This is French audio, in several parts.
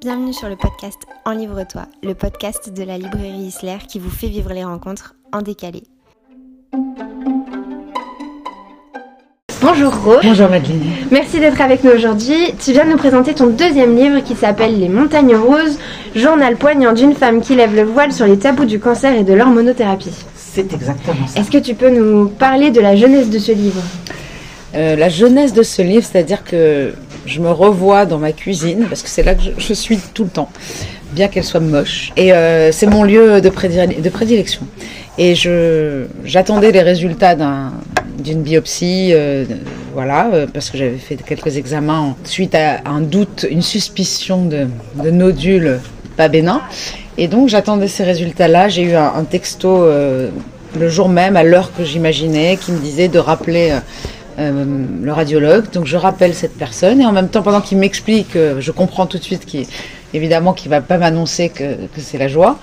Bienvenue sur le podcast En Livre-toi, le podcast de la librairie Isler qui vous fait vivre les rencontres en décalé. Bonjour Rose. Bonjour Madeleine. Merci d'être avec nous aujourd'hui. Tu viens de nous présenter ton deuxième livre qui s'appelle Les Montagnes Roses, journal poignant d'une femme qui lève le voile sur les tabous du cancer et de l'hormonothérapie. C'est exactement ça. Est-ce que tu peux nous parler de la jeunesse de ce livre? Euh, la jeunesse de ce livre, c'est-à-dire que je me revois dans ma cuisine, parce que c'est là que je, suis tout le temps, bien qu'elle soit moche. Et euh, c'est mon lieu de, prédile- de prédilection. Et je j'attendais les résultats d'un- d'une biopsie, euh, voilà, euh, parce que j'avais fait quelques examens en- suite à un doute, une suspicion de, de nodules pas bénins. Et donc j'attendais ces résultats-là. J'ai eu un, texto euh, le jour même, à l'heure que j'imaginais, qui me disait de rappeler euh, le radiologue. Donc je rappelle cette personne et en même temps, pendant qu'il m'explique, euh, je comprends tout de suite qu'il, qu'il va pas m'annoncer que, que c'est la joie.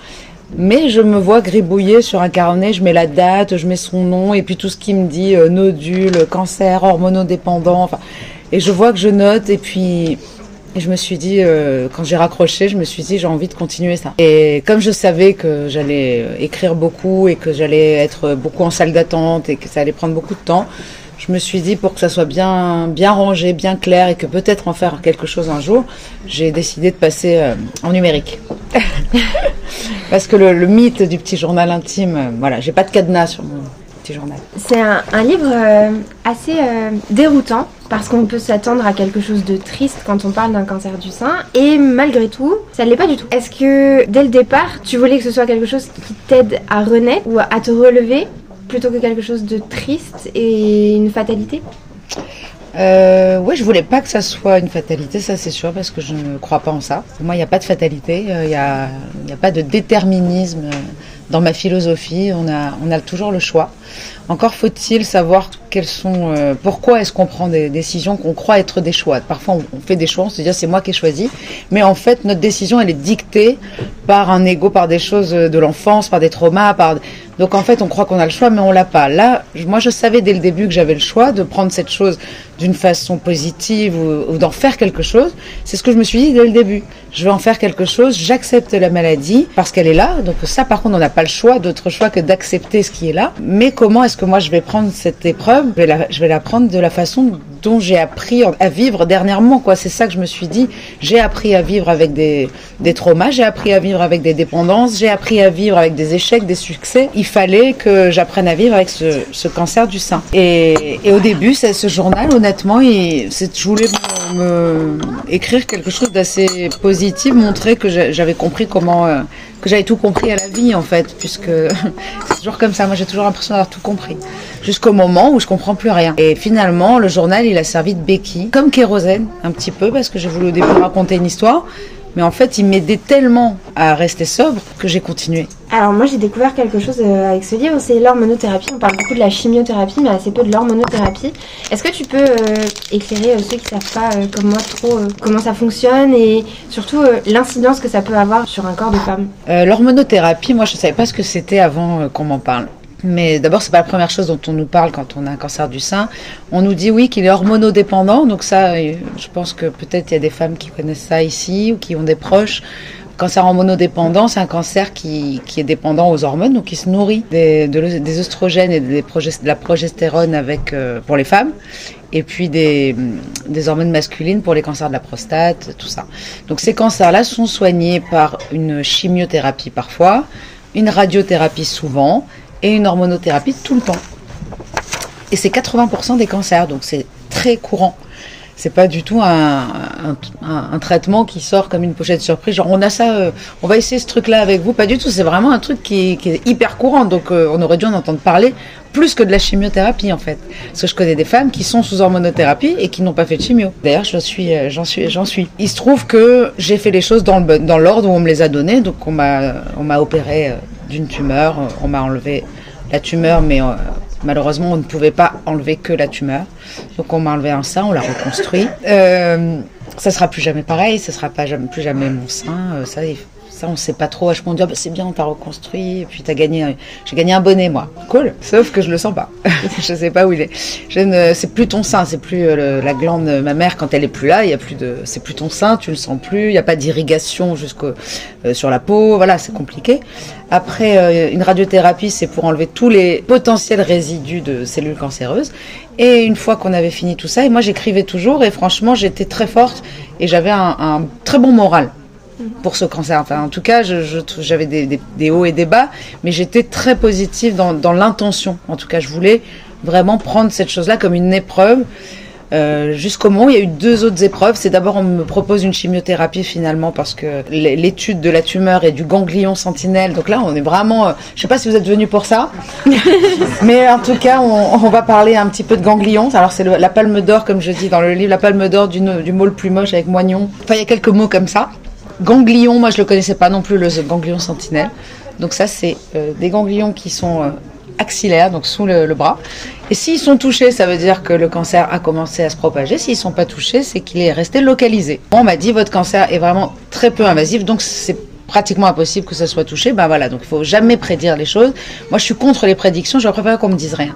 Mais je me vois gribouiller sur un carnet, je mets la date, je mets son nom et puis tout ce qui me dit euh, nodule, cancer, hormonodépendant. Et je vois que je note et puis je me suis dit, quand j'ai raccroché, je me suis dit, j'ai envie de continuer ça. Et comme je savais que j'allais écrire beaucoup et que j'allais être beaucoup en salle d'attente et que ça allait prendre beaucoup de temps, je me suis dit, pour que ça soit bien, bien rangé, bien clair et que peut-être en faire quelque chose un jour, j'ai décidé de passer euh, en numérique. Parce que le, le mythe du petit journal intime, euh, voilà, j'ai pas de cadenas sur mon petit journal. C'est un, un livre euh, assez euh, déroutant parce qu'on peut s'attendre à quelque chose de triste quand on parle d'un cancer du sein et malgré tout, ça ne l'est pas du tout. Est-ce que dès le départ, tu voulais que ce soit quelque chose qui t'aide à renaître ou à te relever plutôt que quelque chose de triste et une fatalité Euh, ouais, je voulais pas que ça soit une fatalité, ça c'est sûr, parce que je ne crois pas en ça. Moi, il n'y a pas de fatalité, euh, il n'y a, a pas de déterminisme euh, dans ma philosophie. On a, on a toujours le choix. Encore faut-il savoir quels sont, euh, pourquoi est-ce qu'on prend des décisions qu'on croit être des choix. Parfois, on, fait des choix, on se dit ah, c'est moi qui ai choisi, mais en fait, notre décision, elle est dictée par un ego, par des choses de l'enfance, par des traumas, donc en fait, on croit qu'on a le choix, mais on l'a pas. Là, moi, je savais dès le début que j'avais le choix de prendre cette chose d'une façon positive ou, ou d'en faire quelque chose. C'est ce que je me suis dit dès le début. Je vais en faire quelque chose. J'accepte la maladie parce qu'elle est là. Donc ça, par contre, on n'a pas le choix, d'autre choix que d'accepter ce qui est là. Mais comment est-ce que moi je vais prendre cette épreuve je vais, la, prendre de la façon dont j'ai appris à vivre dernièrement. Quoi, c'est ça que je me suis dit. J'ai appris à vivre avec des, des traumas. J'ai appris à vivre avec des dépendances. J'ai appris à vivre avec des échecs, des succès. Il fallait que j'apprenne à vivre avec ce, ce cancer du sein. Et, au début, ce journal, honnêtement, je voulais me, écrire quelque chose d'assez positif, montrer que j'a- j'avais compris comment, euh, que j'avais tout compris à la vie en fait, puisque c'est toujours comme ça. Moi, j'ai toujours l'impression d'avoir tout compris, jusqu'au moment où je comprends plus rien. Et finalement, le journal, il a servi de béquille, comme kérosène, un petit peu, parce que j'ai voulu au début raconter une histoire. Mais en fait, il m'aidait tellement à rester sobre que j'ai continué. Alors moi j'ai découvert quelque chose euh, avec ce livre, c'est l'hormonothérapie. On parle beaucoup de la chimiothérapie, mais assez peu de l'hormonothérapie. Est-ce que tu peux euh, éclairer euh, ceux qui savent pas, euh, comme moi, trop comment ça fonctionne et surtout l'incidence que ça peut avoir sur un corps de femme? L'hormonothérapie, moi, je savais pas ce que c'était avant qu'on m'en parle. Mais d'abord, c'est pas la première chose dont on nous parle quand on a un cancer du sein. On nous dit oui qu'il est hormonodépendant, donc ça, je pense que peut-être il y a des femmes qui connaissent ça ici ou qui ont des proches. Cancer hormonodépendant, c'est un cancer qui, qui est dépendant aux hormones, donc qui se nourrit des, de oestrogènes et de la progestérone avec, euh, pour les femmes, et puis des hormones masculines pour les cancers de la prostate, tout ça. Donc ces cancers-là sont soignés par une chimiothérapie parfois, une radiothérapie souvent, et une hormonothérapie tout le temps. Et c'est 80% des cancers, donc c'est très courant. C'est pas du tout un, un, traitement qui sort comme une pochette surprise. Genre on a ça, euh, on va essayer ce truc-là avec vous. Pas du tout. C'est vraiment un truc qui, est hyper courant. Donc euh, on aurait dû en entendre parler plus que de la chimiothérapie en fait. Parce que je connais des femmes qui sont sous hormonothérapie et qui n'ont pas fait de chimio. D'ailleurs, je suis, euh, j'en suis, j'en suis. Il se trouve que j'ai fait les choses dans le dans l'ordre où on me les a données. Donc on m'a, on m'a opéré d'une tumeur. On m'a enlevé la tumeur, mais malheureusement, on ne pouvait pas enlever que la tumeur. Donc on m'a enlevé un sein, on l'a reconstruit. Euh, ça sera plus jamais pareil, ça sera pas jamais, plus jamais mon sein. euh, ça, Ça, on sait pas trop. Je me dis, c'est bien, on t'a reconstruit. Et puis, t'as gagné, j'ai gagné un bonnet, moi. Cool. Sauf que je le sens pas. je sais pas où il est. Ne, c'est plus ton sein, c'est plus euh, la glande ma mère quand elle est plus là. Il y a plus de, c'est plus ton sein, tu le sens plus. Il n'y a pas d'irrigation euh, sur la peau. Voilà, c'est compliqué. Après, euh, une radiothérapie, c'est pour enlever tous les potentiels résidus de cellules cancéreuses. Et une fois qu'on avait fini tout ça, et moi j'écrivais toujours, et franchement j'étais très forte, et j'avais un, un très bon moral pour ce cancer. Enfin, en tout cas, j'avais des, hauts et des bas, mais j'étais très positive dans, l'intention. En tout cas, je voulais vraiment prendre cette chose-là comme une épreuve. Euh, jusqu'au moment où il y a eu deux autres épreuves. C'est d'abord on me propose une chimiothérapie finalement parce que l'étude de la tumeur et du ganglion sentinelle. Donc là on est vraiment, euh, je sais pas si vous êtes venu pour ça, mais en tout cas on, va parler un petit peu de ganglion. Alors c'est la palme d'or comme je dis dans le livre, la palme d'or du, du mot le plus moche avec moignon. Enfin il y a quelques mots comme ça. Ganglion, moi je le connaissais pas non plus, le ganglion sentinelle. Donc ça, c'est euh, des ganglions qui sont euh, axillaires, donc sous le, bras. Et s'ils sont touchés, ça veut dire que le cancer a commencé à se propager. S'ils sont pas touchés, c'est qu'il est resté localisé. On m'a dit votre cancer est vraiment très peu invasif, donc c'est pratiquement impossible que ça soit touché. Ben voilà, donc il faut jamais prédire les choses. Moi, je suis contre les prédictions. Je préfère qu'on me dise rien.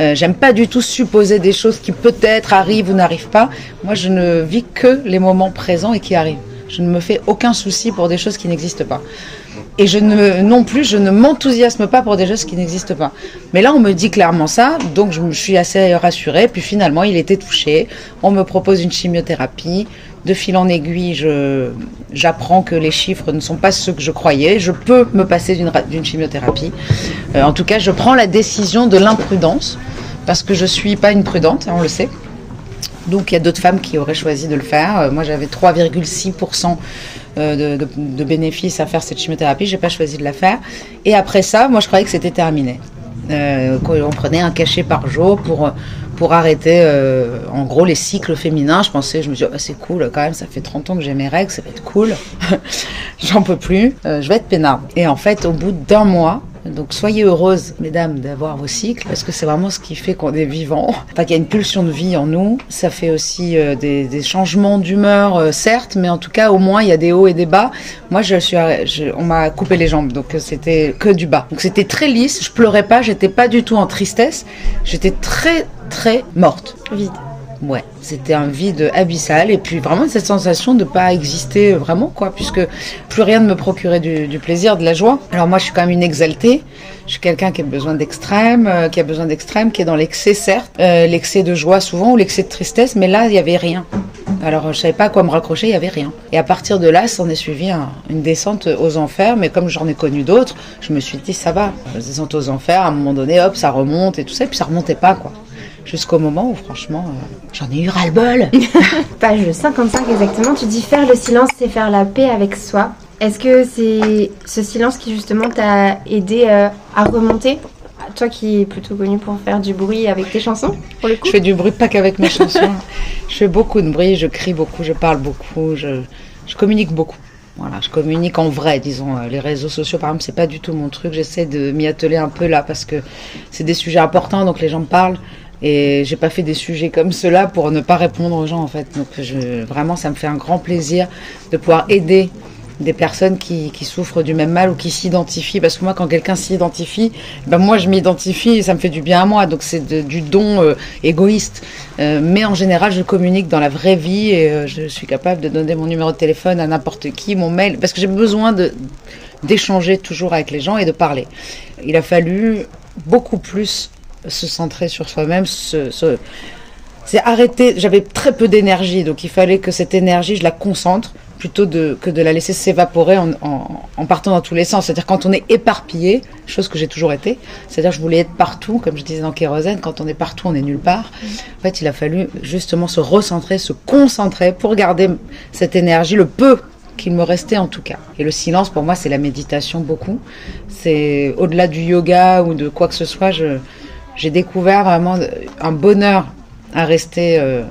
Euh, J'aime pas du tout supposer des choses qui peut-être arrivent ou n'arrivent pas. Moi, je ne vis que les moments présents et qui arrivent. Je ne me fais aucun souci pour des choses qui n'existent pas. Et je ne, non plus, je ne m'enthousiasme pas pour des choses qui n'existent pas. Mais là, on me dit clairement ça, donc je me suis assez rassurée. Puis finalement, il était touché. On me propose une chimiothérapie. De fil en aiguille, j'apprends que les chiffres ne sont pas ceux que je croyais. Je peux me passer d'une, chimiothérapie. Euh, en tout cas, je prends la décision de l'imprudence parce que je suis pas une prudente, on le sait. Donc il y a d'autres femmes qui auraient choisi de le faire. Euh, moi j'avais 3,6% euh, de, de, bénéfices à faire cette chimiothérapie. J'ai pas choisi de la faire. Et après ça, moi je croyais que c'était terminé. Euh, on prenait un cachet par jour pour pour arrêter en gros les cycles féminins. Je pensais, je me disais, oh, c'est cool quand même, ça fait 30 ans que j'ai mes règles, ça va être cool. J'en peux plus, je vais être peinard. Et en fait, au bout d'un mois, donc soyez heureuses, mesdames, d'avoir vos cycles, parce que c'est vraiment ce qui fait qu'on est vivant. Enfin, qu'il y a une pulsion de vie en nous. Ça fait aussi euh, des, changements d'humeur, euh, certes, mais en tout cas, au moins, il y a des hauts et des bas. Moi, je suis, on m'a coupé les jambes, donc euh, c'était que du bas. Donc c'était très lisse. Je pleurais pas, j'étais pas du tout en tristesse. J'étais très, très morte. Vide. Ouais, c'était un vide abyssal et puis vraiment cette sensation de pas exister vraiment quoi, puisque plus rien ne me procurait du, plaisir, de la joie. Alors moi je suis quand même une exaltée, je suis quelqu'un qui a besoin d'extrême, euh, qui a besoin d'extrême, qui est dans l'excès certes, euh, l'excès de joie souvent ou l'excès de tristesse, mais là il y avait rien. Alors je savais pas à quoi me raccrocher, il y avait rien. Et à partir de là, s'en est suivi une descente aux enfers, mais comme j'en ai connu d'autres, je me suis dit ça va, descente aux enfers, à un moment donné, hop, ça remonte et tout ça, et puis ça remontait pas quoi jusqu'au moment où franchement euh, j'en ai eu ras-le-bol. Page 55 exactement, tu dis faire le silence c'est faire la paix avec soi. Est-ce que c'est ce silence qui justement t'a aidé euh, à remonter? Toi qui es plutôt connu pour faire du bruit avec tes chansons, pour le coup? Je fais du bruit pas qu'avec mes chansons. je fais beaucoup de bruit, je crie beaucoup, je parle beaucoup, je, je communique beaucoup. Voilà, je communique en vrai, disons. Euh, les réseaux sociaux, par exemple, c'est pas du tout mon truc. J'essaie de m'y atteler un peu là parce que c'est des sujets importants, donc les gens me parlent. Et j'ai pas fait des sujets comme cela pour ne pas répondre aux gens en fait. Donc je, vraiment, ça me fait un grand plaisir de pouvoir aider des personnes qui, qui souffrent du même mal ou qui s'identifient. Parce que moi, quand quelqu'un s'identifie, ben moi je m'identifie et ça me fait du bien à moi. Donc c'est du don euh, égoïste. Euh, mais en général, je communique dans la vraie vie et euh, je suis capable de donner mon numéro de téléphone à n'importe qui, mon mail, parce que j'ai besoin de d'échanger toujours avec les gens et de parler. Il a fallu beaucoup plus se centrer sur soi-même, se, c'est arrêter. J'avais très peu d'énergie, donc il fallait que cette énergie, je la concentre plutôt que de la laisser s'évaporer en, en, partant dans tous les sens. C'est-à-dire quand on est éparpillé, chose que j'ai toujours été, c'est-à-dire je voulais être partout, comme je disais dans Kérosène, quand on est partout, on est nulle part. En fait, il a fallu justement se recentrer, se concentrer pour garder cette énergie, le peu qu'il me restait en tout cas. Et le silence, pour moi, c'est la méditation beaucoup. C'est au-delà du yoga ou de quoi que ce soit, je, j'ai découvert vraiment un bonheur à rester euh,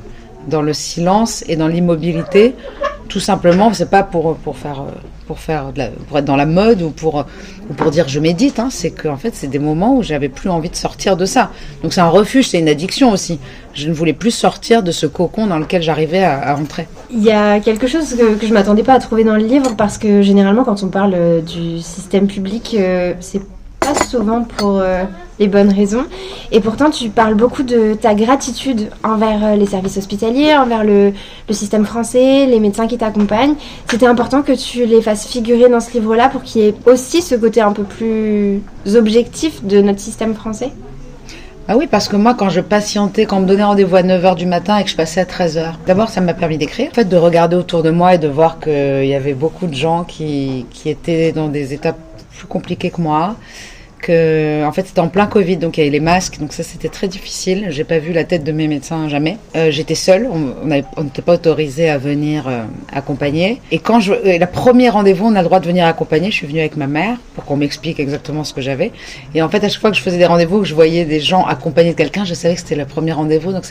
dans le silence et dans l'immobilité. Tout simplement, c'est pas pour pour faire pour faire pour être dans la mode ou pour ou pour dire je médite. Hein, c'est que en fait, c'est des moments où j'avais plus envie de sortir de ça. Donc c'est un refuge, c'est une addiction aussi. Je ne voulais plus sortir de ce cocon dans lequel j'arrivais à, à entrer. Il y a quelque chose que, que je m'attendais pas à trouver dans le livre parce que généralement quand on parle euh, du système public, euh, c'est souvent pour euh, les bonnes raisons. Et pourtant tu parles beaucoup de ta gratitude envers euh, les services hospitaliers, envers le, le système français, les médecins qui t'accompagnent. C'était important que tu les fasses figurer dans ce livre-là pour qu'il y ait aussi ce côté un peu plus objectif de notre système français? Ah oui, parce que moi, quand je patientais, quand on me donnait rendez-vous à 9h du matin et que je passais à 13h, d'abord, ça m'a permis d'écrire. En fait, de regarder autour de moi et de voir qu'il y avait beaucoup de gens qui, qui étaient dans des étapes plus compliquées que moi. Que, en fait, c'était en plein Covid, donc il y avait les masques, donc ça c'était très difficile. J'ai pas vu la tête de mes médecins jamais. Euh, J'étais seule, on n'était pas autorisé à venir euh, accompagner. Et quand je, et la première rendez-vous, on a le droit de venir accompagner. Je suis venue avec ma mère pour qu'on m'explique exactement ce que j'avais. Et en fait, à chaque fois que je faisais des rendez-vous, que je voyais des gens accompagnés de quelqu'un, je savais que c'était le premier rendez-vous. Donc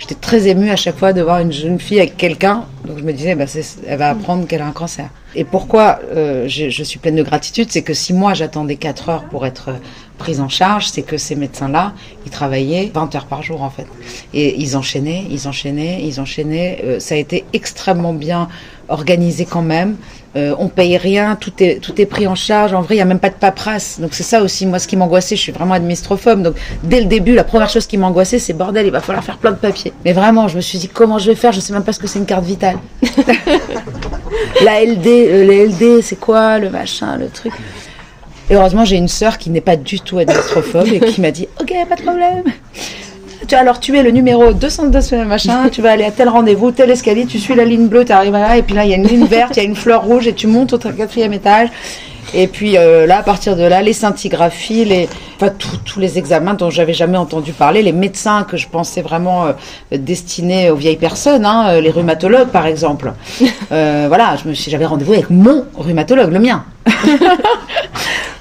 j'étais très émue à chaque fois de voir une jeune fille avec quelqu'un. Donc je me disais, bah, elle va apprendre qu'elle a un cancer. Et pourquoi euh, je, je suis pleine de gratitude, c'est que si moi j'attendais 4 heures pour être euh, prise en charge, c'est que ces médecins-là, ils travaillaient 20 heures par jour en fait. Et ils enchaînaient, ils enchaînaient, ils enchaînaient. Euh, ça a été extrêmement bien organisé quand même. Euh, on paye rien, tout est, tout est pris en charge. En vrai, il n'y a même pas de paperasse. Donc c'est ça aussi, moi, ce qui m'angoissait. Je suis vraiment administrophobe. Donc dès le début, la première chose qui m'angoissait, c'est bordel, il va falloir faire plein de papiers. Mais vraiment, je me suis dit, comment je vais faire? Je sais même pas ce que c'est une carte vitale. la LD, euh, LD, c'est quoi le machin, le truc? Et heureusement, j'ai une sœur qui n'est pas du tout administrophobe et qui m'a dit, ok, pas de problème. Tu alors tu es le numéro 202 machin, tu vas aller à tel rendez-vous, tel escalier, tu suis la ligne bleue, tu arrives là, et puis là il y a une ligne verte, il y a une fleur rouge, et tu montes au quatrième étage. Et puis euh, là, à partir de là, les scintigraphies, les, enfin tous les examens dont j'avais jamais entendu parler, les médecins que je pensais vraiment euh, destinés aux vieilles personnes, hein, euh, les rhumatologues par exemple. Euh, voilà, j'avais rendez-vous avec mon rhumatologue, le mien.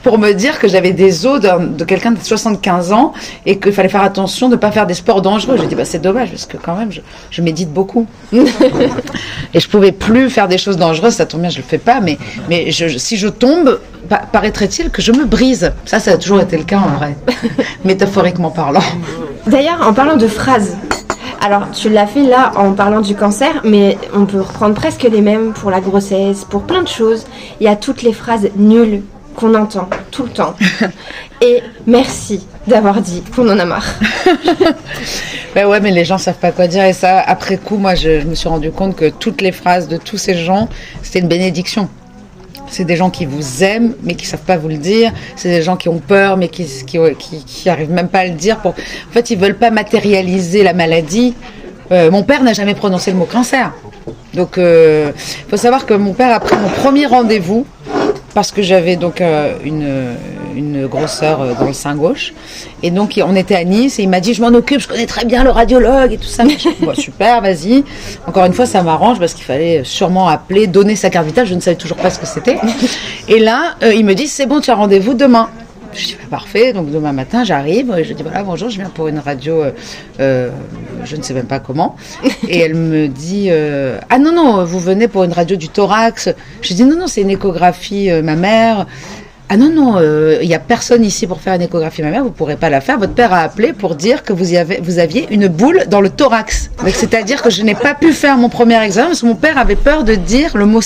pour me dire que j'avais des os de, quelqu'un de 75 ans et qu'il fallait faire attention de ne pas faire des sports dangereux. J'ai dit, bah, c'est dommage parce que quand même, je, je médite beaucoup. et je pouvais plus faire des choses dangereuses, ça tombe bien, je le fais pas, mais, mais je- si je tombe, pa- paraîtrait-il que je me brise. Ça, ça a toujours été le cas en vrai, métaphoriquement parlant. D'ailleurs, en parlant de phrases, alors tu l'as fait là en parlant du cancer, mais on peut reprendre presque les mêmes pour la grossesse, pour plein de choses. Il y a toutes les phrases nulles qu'on entend tout le temps. Et merci d'avoir dit qu'on en a marre. Ben ouais, mais les gens savent pas quoi dire et ça, après coup, moi, je, je me suis rendu compte que toutes les phrases de tous ces gens, c'était une bénédiction. C'est des gens qui vous aiment, mais qui savent pas vous le dire. C'est des gens qui ont peur, mais qui, qui, qui, qui arrivent même pas à le dire. Pour... En fait, ils veulent pas matérialiser la maladie. Euh, mon père n'a jamais prononcé le mot cancer. Donc, il faut savoir que mon père a pris mon premier rendez-vous parce que j'avais donc euh, une, une grosseur euh, dans le sein gauche. Et donc, on était à Nice et il m'a dit Je m'en occupe, je connais très bien le radiologue et tout ça. J'ai dit, Bon, super, vas-y. Encore une fois, ça m'arrange parce qu'il fallait sûrement appeler, donner sa carte vitale. Je ne savais toujours pas ce que c'était. Et là, euh, il me dit C'est bon, tu as rendez-vous demain. Je dis bah, parfait, donc demain matin j'arrive, je dis voilà bonjour, je viens pour une radio, euh, euh, je ne sais même pas comment, et elle me dit euh, ah non non vous venez pour une radio du thorax, je dis non non c'est une échographie euh, ma mère, ah non non il n'y a personne ici pour faire une échographie ma mère, vous pourrez pas la faire, votre père a appelé pour dire que vous y avez vous aviez une boule dans le thorax, c'est-à-dire que je n'ai pas pu faire mon premier examen parce que mon père avait peur de dire le mot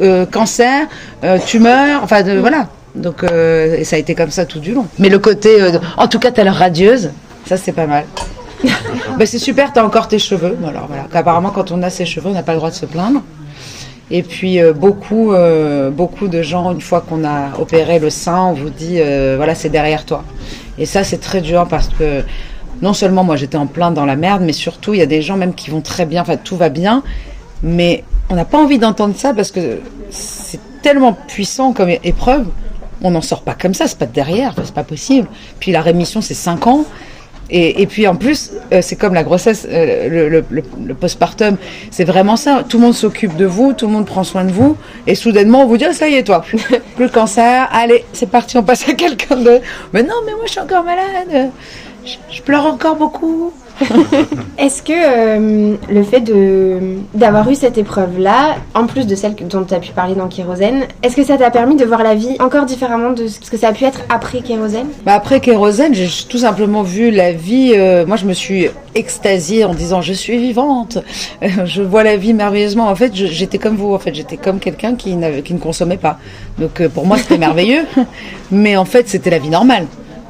euh, cancer, euh, tumeur, enfin de, voilà. Donc, euh, et ça a été comme ça tout du long. Mais le côté, euh, en tout cas, t'as l'air radieuse, ça c'est pas mal. ben, c'est super, t'as encore tes cheveux. Alors voilà, apparemment quand on a ses cheveux, on n'a pas le droit de se plaindre. Et puis euh, beaucoup, beaucoup de gens, une fois qu'on a opéré le sein, on vous dit, voilà, c'est derrière toi. Et ça, c'est très dur parce que non seulement moi j'étais en plein dans la merde, mais surtout il y a des gens même qui vont très bien, enfin tout va bien, mais on n'a pas envie d'entendre ça parce que c'est tellement puissant comme épreuve on n'en sort pas comme ça, c'est pas de derrière, c'est pas possible. Puis la rémission, c'est 5 ans. Et, et, puis en plus, euh, c'est comme la grossesse, euh, le, le, le, le, postpartum, c'est vraiment ça. Tout le monde s'occupe de vous, tout le monde prend soin de vous, et soudainement on vous dit ah, ça y est toi, plus de cancer, allez c'est parti, on passe à quelqu'un d'autre. Mais non, mais moi je suis encore malade, je, je pleure encore beaucoup. Est-ce que euh, le fait de d'avoir eu cette épreuve-là, en plus de celle dont tu as pu parler dans Kérosène, est-ce que ça t'a permis de voir la vie encore différemment de ce que ça a pu être après Kérosène? Bah Après Kérosène, j'ai tout simplement vu la vie. Euh, moi, je me suis extasiée en disant je suis vivante, je vois la vie merveilleusement. En fait, j'étais comme vous. En fait, j'étais comme quelqu'un qui, qui ne consommait pas. Donc, euh, pour moi, c'était merveilleux. Mais en fait, c'était la vie normale.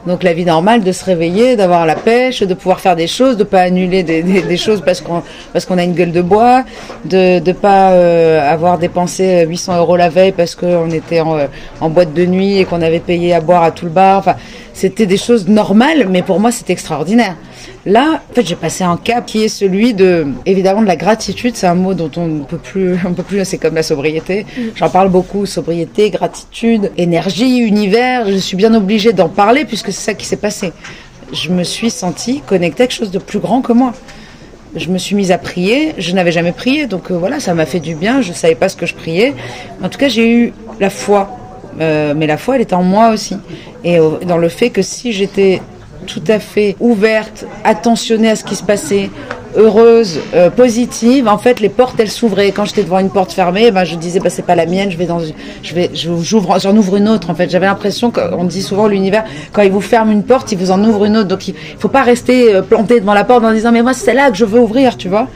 Donc la vie normale de se réveiller, d'avoir la pêche, de pouvoir faire des choses, de pas annuler des, des, des choses parce qu'on parce qu'on a une gueule de bois, de de pas euh, avoir dépensé 800 euros la veille parce qu'on était en, en, boîte de nuit et qu'on avait payé à boire à tout le bar. Enfin, c'était des choses normales, mais pour moi c'était extraordinaire. Là, en fait, j'ai passé un cap qui est celui de, évidemment, de la gratitude. C'est un mot dont on ne peut plus, on peut plus. C'est comme la sobriété. J'en parle beaucoup. Sobriété, gratitude, énergie, univers. Je suis bien obligée d'en parler puisque c'est ça qui s'est passé. Je me suis sentie connectée à quelque chose de plus grand que moi. Je me suis mise à prier. Je n'avais jamais prié, donc euh, voilà, ça m'a fait du bien. Je savais pas ce que je priais. En tout cas, j'ai eu la foi. Euh, mais la foi, elle était en moi aussi. Et euh, dans le fait que si j'étais tout à fait ouverte, attentionnée à ce qui se passait, heureuse, euh, positive. En fait, les portes elles s'ouvraient. Quand j'étais devant une porte fermée, ben je disais bah c'est pas la mienne, je vais dans, je vais, j'en ouvre une autre. En fait, j'avais l'impression qu'on dit souvent l'univers quand il vous ferme une porte, il vous en ouvre une autre. Donc il faut pas rester euh, planté devant la porte en disant mais moi c'est là que je veux ouvrir, tu vois.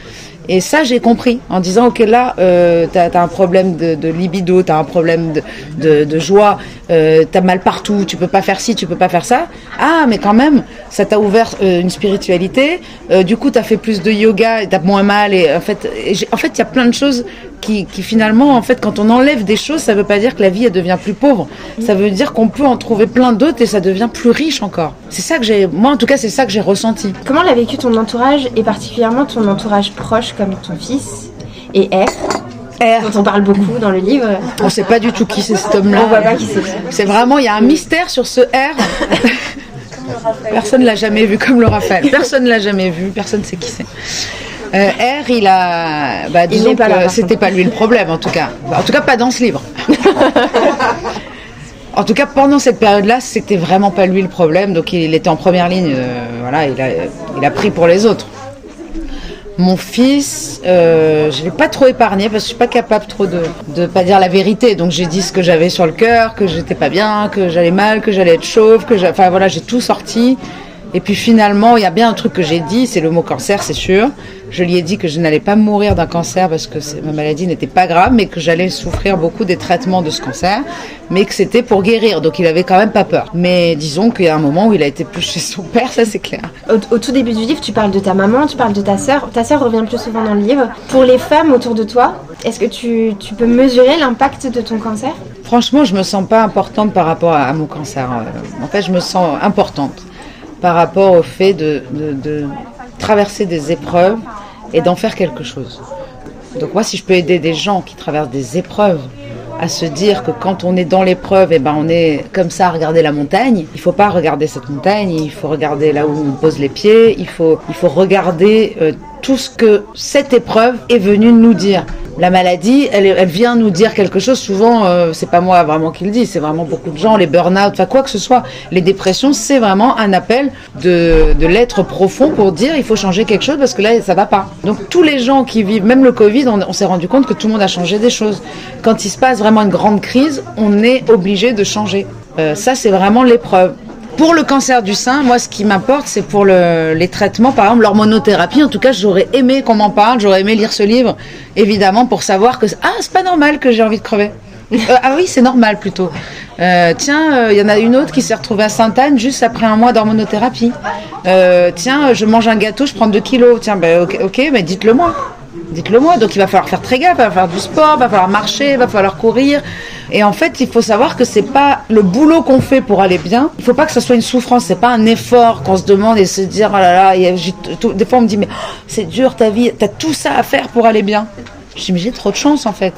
Et ça, j'ai compris en disant, ok, là, euh, t'as as un problème de, libido, t'as un problème de, joie, euh, t'as mal partout, tu peux pas faire ci, tu peux pas faire ça. Ah, mais quand même, ça t'a ouvert euh, une spiritualité. Du coup, t'as fait plus de yoga, t'as moins mal. Et en fait, en fait, il y a plein de choses qui, qui, finalement, en fait, quand on enlève des choses, ça veut pas dire que la vie elle devient plus pauvre. Ça veut dire qu'on peut en trouver plein d'autres et ça devient plus riche encore. C'est ça que j'ai, moi en tout cas, c'est ça que j'ai ressenti. Comment l'a vécu ton entourage et particulièrement ton entourage proche comme ton fils et R R. dont on parle beaucoup dans le livre? On sait pas du tout qui c'est cet homme-là. On voit pas qui c'est. C'est vraiment, il y a un mystère sur ce R. Personne l'a jamais vu comme le Raphaël. Personne l'a jamais vu. Personne sait qui c'est. Euh, R, il a, bah, disons pas que c'était pas lui le problème, en tout cas. En tout cas, pas dans ce livre. En tout cas, pendant cette période-là, c'était vraiment pas lui le problème. Donc, il était en première ligne. euh, voilà, il a, il a pris pour les autres. Mon fils, euh, je l'ai pas trop épargné parce que je suis pas capable trop de de pas dire la vérité. Donc j'ai dit ce que j'avais sur le cœur, que j'étais pas bien, que j'allais mal, que j'allais être chauve, que enfin voilà, j'ai tout sorti. Et puis finalement, il y a bien un truc que j'ai dit, c'est le mot cancer, c'est sûr. Je lui ai dit que je n'allais pas mourir d'un cancer parce que ma maladie n'était pas grave, mais que j'allais souffrir beaucoup des traitements de ce cancer, mais que c'était pour guérir. Donc il avait quand même pas peur. Mais disons qu'il y a un moment où il a été plus chez son père, ça c'est clair. Au, au tout début du livre, tu parles de ta maman, tu parles de ta sœur. Ta sœur revient plus souvent dans le livre. Pour les femmes autour de toi, est-ce que tu, tu peux mesurer l'impact de ton cancer? Franchement, je me sens pas importante par rapport à, à mon cancer. Euh, En fait, je me sens importante par rapport au fait de, traverser des épreuves et d'en faire quelque chose. Donc moi, si je peux aider des gens qui traversent des épreuves à se dire que quand on est dans l'épreuve, et ben on est comme ça à regarder la montagne. Il faut pas regarder cette montagne, il faut regarder là où on pose les pieds. Il faut, il faut regarder euh, tout ce que cette épreuve est venue nous dire. La maladie, elle, vient nous dire quelque chose. Souvent, euh, c'est pas moi vraiment qui le dis, c'est vraiment beaucoup de gens. Les burn-out, enfin quoi que ce soit, les dépressions, c'est vraiment un appel de, de l'être profond pour dire il faut changer quelque chose parce que là ça va pas. Donc tous les gens qui vivent, même le Covid, on, on s'est rendu compte que tout le monde a changé des choses. Quand il se passe vraiment une grande crise, on est obligé de changer. Euh, ça, c'est vraiment l'épreuve. Pour le cancer du sein, moi, ce qui m'importe, c'est pour le- les traitements, par exemple l'hormonothérapie. En tout cas, j'aurais aimé qu'on m'en parle, j'aurais aimé lire ce livre, évidemment, pour savoir que ah, c'est pas normal que j'ai envie de crever. Euh, ah oui, c'est normal plutôt. Euh, tiens, euh, il y en a une autre qui s'est retrouvée à Sainte-Anne juste après un mois d'hormonothérapie. Tiens, je mange un gâteau, je prends 2 kilos. Tiens, ben ok, ok, mais dites-le moi. Dites-le moi. Donc il va falloir faire très gaffe, il va falloir du sport, il va falloir marcher, il va falloir courir. Et en fait, il faut savoir que c'est pas le boulot qu'on fait pour aller bien. Il faut pas que ça soit une souffrance. C'est pas un effort qu'on se demande et se dire oh là là. Des fois, on me dit mais oh, c'est dur ta vie. T'as tout ça à faire pour aller bien. Je dis mais j'ai trop de chance en fait.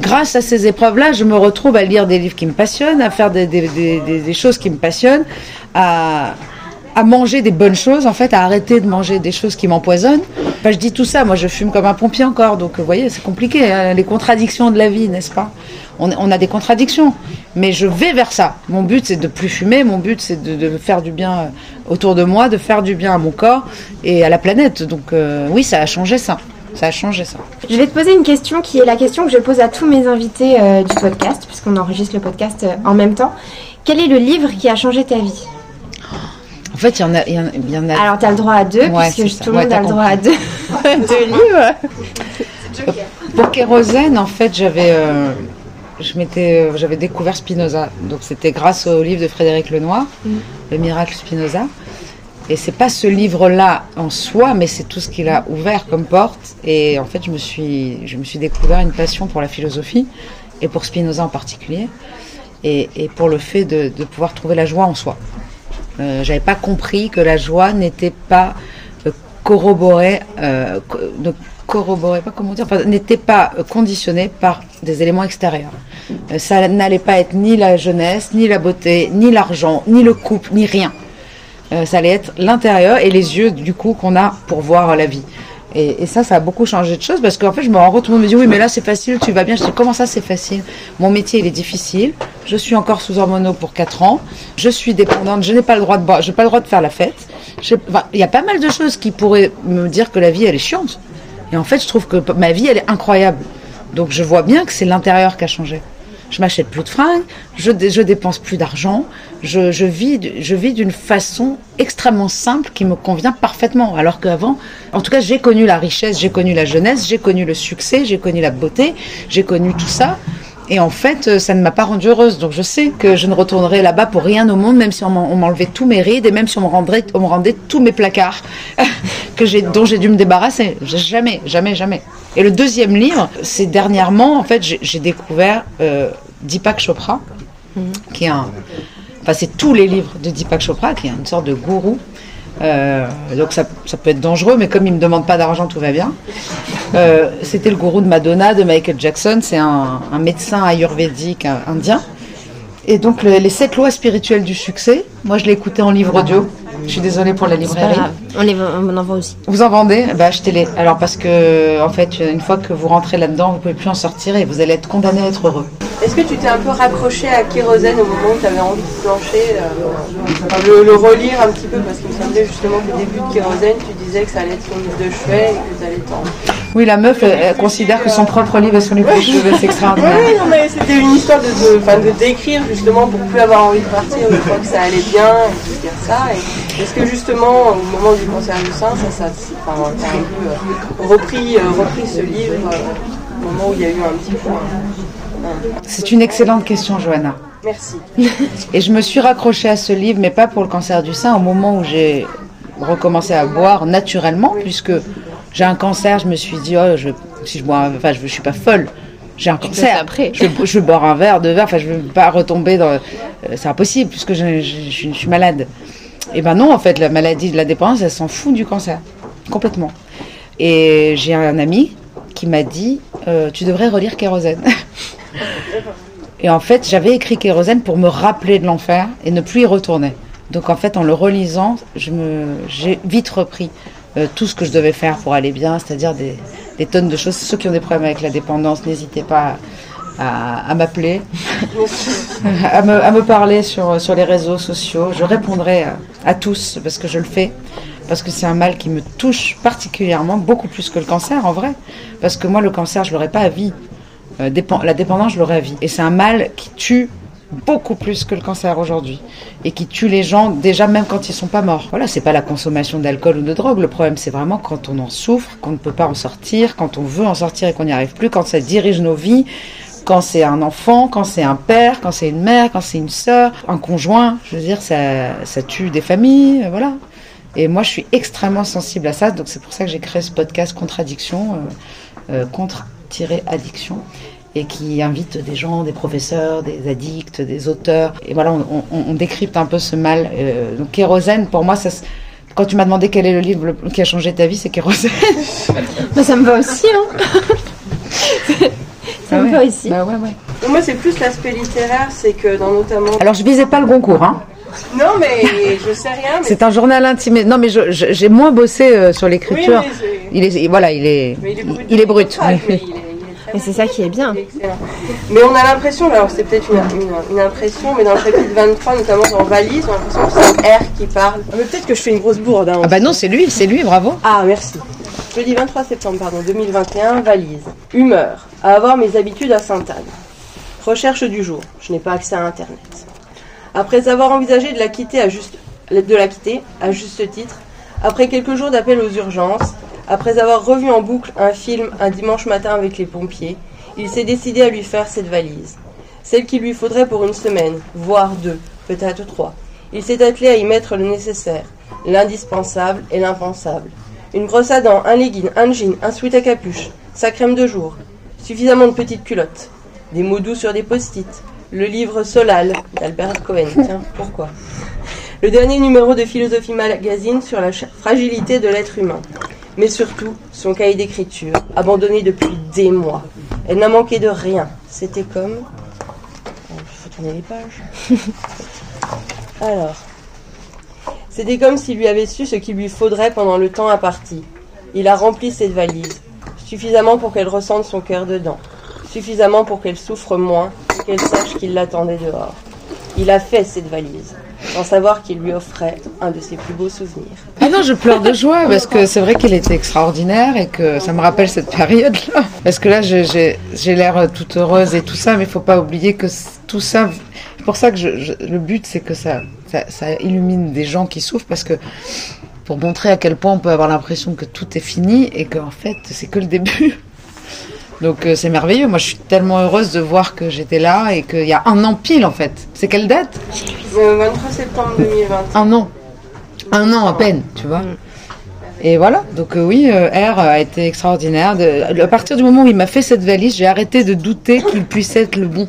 Grâce à ces épreuves-là, je me retrouve à lire des livres qui me passionnent, à faire des, choses qui me passionnent, à manger des bonnes choses, en fait, à arrêter de manger des choses qui m'empoisonnent. Je dis tout ça, moi je fume comme un pompier encore, donc vous voyez, c'est compliqué, hein, les contradictions de la vie, n'est-ce pas? On, a des contradictions, mais je vais vers ça. Mon but c'est de plus fumer, mon but c'est de, faire du bien autour de moi, de faire du bien à mon corps et à la planète. Donc euh, oui, ça a changé ça. Ça a changé ça. Je vais te poser une question qui est la question que je pose à tous mes invités euh, du podcast, puisqu'on enregistre le podcast euh, en même temps. Quel est le livre qui a changé ta vie? En fait, il y en a, il y en a, il y en a- Alors, tu as le droit à deux, Ouais, puisque tout le Ouais, monde a le droit à deux, deux livres. Pour Kérosène, en fait, j'avais, euh, je m'étais, euh, j'avais découvert Spinoza. Donc c'était grâce au livre de Frédéric Lenoir, Le miracle Spinoza. Et c'est pas ce livre-là en soi, mais c'est tout ce qu'il a ouvert comme porte. Et en fait, je me suis, je me suis découvert une passion pour la philosophie et pour Spinoza en particulier, et, et pour le fait de, de pouvoir trouver la joie en soi. Euh, J'avais pas compris que la joie n'était pas euh, corroborée, euh, ne corroborée, pas comment dire, n'était pas euh, conditionnée par des éléments extérieurs. Ça n'allait pas être ni la jeunesse, ni la beauté, ni l'argent, ni le couple, ni rien. Ça allait être l'intérieur et les yeux du coup qu'on a pour voir la vie. Et, ça, ça a beaucoup changé de choses parce qu'en fait, je me rends compte, tout le monde me dit oui, mais là c'est facile, tu vas bien. Je dis comment ça c'est facile? Mon métier il est difficile. Je suis encore sous hormonaux pour 4 ans. Je suis dépendante. Je n'ai pas le droit de boire. Je n'ai pas le droit de faire la fête. Il y a pas mal de choses qui pourraient me dire que la vie elle est chiante. Et en fait, je trouve que ma vie elle est incroyable. Donc je vois bien que c'est l'intérieur qui a changé. Je m'achète plus de fringues, je, dé- je dépense plus d'argent, je, je vis, je vis d'une façon extrêmement simple qui me convient parfaitement. Alors qu'avant, en tout cas, j'ai connu la richesse, j'ai connu la jeunesse, j'ai connu le succès, j'ai connu la beauté, j'ai connu tout ça. Et en fait, euh, ça ne m'a pas rendue heureuse. Donc je sais que je ne retournerai là-bas pour rien au monde, même si on m'en- on m'enlevait tous mes rides et même si on me rendrait, on me rendait tous mes placards que j'ai, dont j'ai dû me débarrasser. Jamais, jamais, jamais. Et le deuxième livre, c'est dernièrement, en fait, j'ai, j'ai découvert euh, Deepak Chopra, qui est un, enfin c'est tous les livres de Deepak Chopra, qui est une sorte de gourou. Euh, donc ça, ça peut être dangereux, mais comme il me demande pas d'argent, tout va bien. Euh, C'était le gourou de Madonna, de Michael Jackson. C'est un, un médecin ayurvédique indien. Et donc le- les sept lois spirituelles du succès. Moi, je l'ai écouté en livre audio. Je suis désolée pour la librairie. On, les, vend- on en vend aussi. Vous en vendez? Bah achetez-les. Alors parce que en fait, une fois que vous rentrez là-dedans, vous pouvez plus en sortir et vous allez être condamné à être heureux. Est-ce que tu t'es un peu raccroché à Kérosène au moment où tu avais envie de plancher euh, le, le relire un petit peu? Parce qu'il me semblait justement qu'au début de Kérosène, tu disais que ça allait être ton livre de chevet et que tu allais t'en. Oui, la meuf, elle, elle considère que son propre livre est son livre de c'est extraordinaire. Oui, non, mais c'était une histoire de, de, de décrire justement pour plus avoir envie de partir une fois que ça allait bien et de dire ça. Est-ce que justement au moment du cancer du sein, ça, ça, t'as un peu euh, repris, euh, repris ce livre euh, au moment où il y a eu un petit point C'est une excellente question, Johanna. Merci. Et je me suis raccrochée à ce livre, mais pas pour le cancer du sein, au moment où j'ai recommencé à boire naturellement, puisque j'ai un cancer, je me suis dit, oh, je, si je bois, un- enfin, je, je suis pas folle. J'ai un cancer. après. Je, je vais boire un verre, deux verres, enfin, je ne vais pas retomber dans. euh, c'est impossible, puisque je, je- suis- je suis malade. Et ben non, en fait, la maladie de la dépendance, elle s'en fout du cancer. Complètement. Et j'ai un ami qui m'a dit, euh, tu devrais relire Kérosène. Et en fait, j'avais écrit Kérosène pour me rappeler de l'enfer et ne plus y retourner. Donc en fait, en le relisant, je me, j'ai vite repris euh, tout ce que je devais faire pour aller bien, c'est-à-dire des, des tonnes de choses. Ceux qui ont des problèmes avec la dépendance, n'hésitez pas à, à m'appeler, à, me, à me parler sur, sur les réseaux sociaux. Je répondrai à, à tous parce que je le fais. Parce que c'est un mal qui me touche particulièrement, beaucoup plus que le cancer en vrai. Parce que moi, le cancer, je l'aurais pas à vie. Euh, la dépendance, je l'aurais à vie. Et c'est un mal qui tue beaucoup plus que le cancer aujourd'hui et qui tue les gens déjà même quand ils sont pas morts. Voilà, c'est pas la consommation d'alcool ou de drogue. Le problème, c'est vraiment quand on en souffre, qu'on ne peut pas en sortir, quand on veut en sortir et qu'on n'y arrive plus, quand ça dirige nos vies, quand c'est un enfant, quand c'est un père, quand c'est une mère, quand c'est une sœur, un conjoint. Je veux dire, ça, ça tue des familles, euh, voilà. Et moi, je suis extrêmement sensible à ça, donc c'est pour ça que j'ai créé ce podcast Contradiction, euh, euh, contre-addiction, et qui invite des gens, des professeurs, des addicts, des auteurs. Et voilà, on, on- on décrypte un peu ce mal. Euh, donc, Kérosène, pour moi, ça, se- quand tu m'as demandé quel est le livre qui a changé ta vie, c'est Kérosène. Bah, ça me va aussi, hein. ça me Ah va ouais. aussi. Bah ouais, ouais. Moi, c'est plus l'aspect littéraire, c'est que dans notamment. Alors, je visais pas le Goncourt, hein. Non, mais je sais rien. Mais C'est un journal intime. Non, mais j'ai moins bossé euh, sur Oui, l'écriture. mais c'est- Il est, voilà, il est, Mais il est brut. il est brut. Ah, ouais. mais il est- Mais c'est ça qui est bien. Excellent. Mais on a l'impression, alors c'est peut-être une, une- une impression, mais dans le chapitre 23, notamment dans Valise, on a l'impression que c'est R qui parle. Ah, mais peut-être que je fais une grosse bourde. Hein, Ah bah non, c'est lui, c'est lui, bravo. Ah, merci. Jeudi 23 septembre, pardon, 2021, valise. Humeur. À avoir mes habitudes à Sainte-Anne. Recherche du jour. Je n'ai pas accès à Internet. Après avoir envisagé de la quitter à juste, de la quitter, à juste titre, après quelques jours d'appel aux urgences, après avoir revu en boucle un film un dimanche matin avec les pompiers, il s'est décidé à lui faire cette valise. Celle qu'il lui faudrait pour une semaine, voire deux, peut-être trois. Il s'est attelé à y mettre le nécessaire, l'indispensable et l'impensable. Une brosse à dents, un legging, un jean, un sweat à capuche, sa crème de jour, suffisamment de petites culottes, des mots doux sur des post-it, le livre Solal d'Albert Cohen. Tiens, pourquoi? Le dernier numéro de Philosophie Magazine sur la fragilité de l'être humain. Mais surtout, son cahier d'écriture, abandonné depuis des mois. Elle n'a manqué de rien. C'était comme... Il faut tourner les pages. Alors... C'était comme s'il lui avait su ce qu'il lui faudrait pendant le temps imparti. Il a rempli cette valise, suffisamment pour qu'elle ressente son cœur dedans, suffisamment pour qu'elle souffre moins, qu'elle sache qu'il l'attendait dehors. Il a fait cette valise, sans savoir qu'il lui offrait un de ses plus beaux souvenirs. Ah non, je pleure de joie parce que c'est vrai qu'il était extraordinaire et que ça me rappelle cette période-là. Parce que là, j'ai- l'air toute heureuse et tout ça, mais il faut pas oublier que tout ça, c'est pour ça que le but, c'est que ça, ça, ça illumine des gens qui souffrent parce que pour montrer à quel point on peut avoir l'impression que tout est fini et qu'en fait, c'est que le début. Donc euh, c'est merveilleux. Moi, je suis tellement heureuse de voir que j'étais là et qu'il y a un an pile en fait. C'est quelle date? Le 23 septembre 2020. un an. Un an à peine, tu vois. Et voilà, donc euh, oui, euh, R a été extraordinaire. De- à partir du moment où il m'a fait cette valise, j'ai arrêté de douter qu'il puisse être le bon.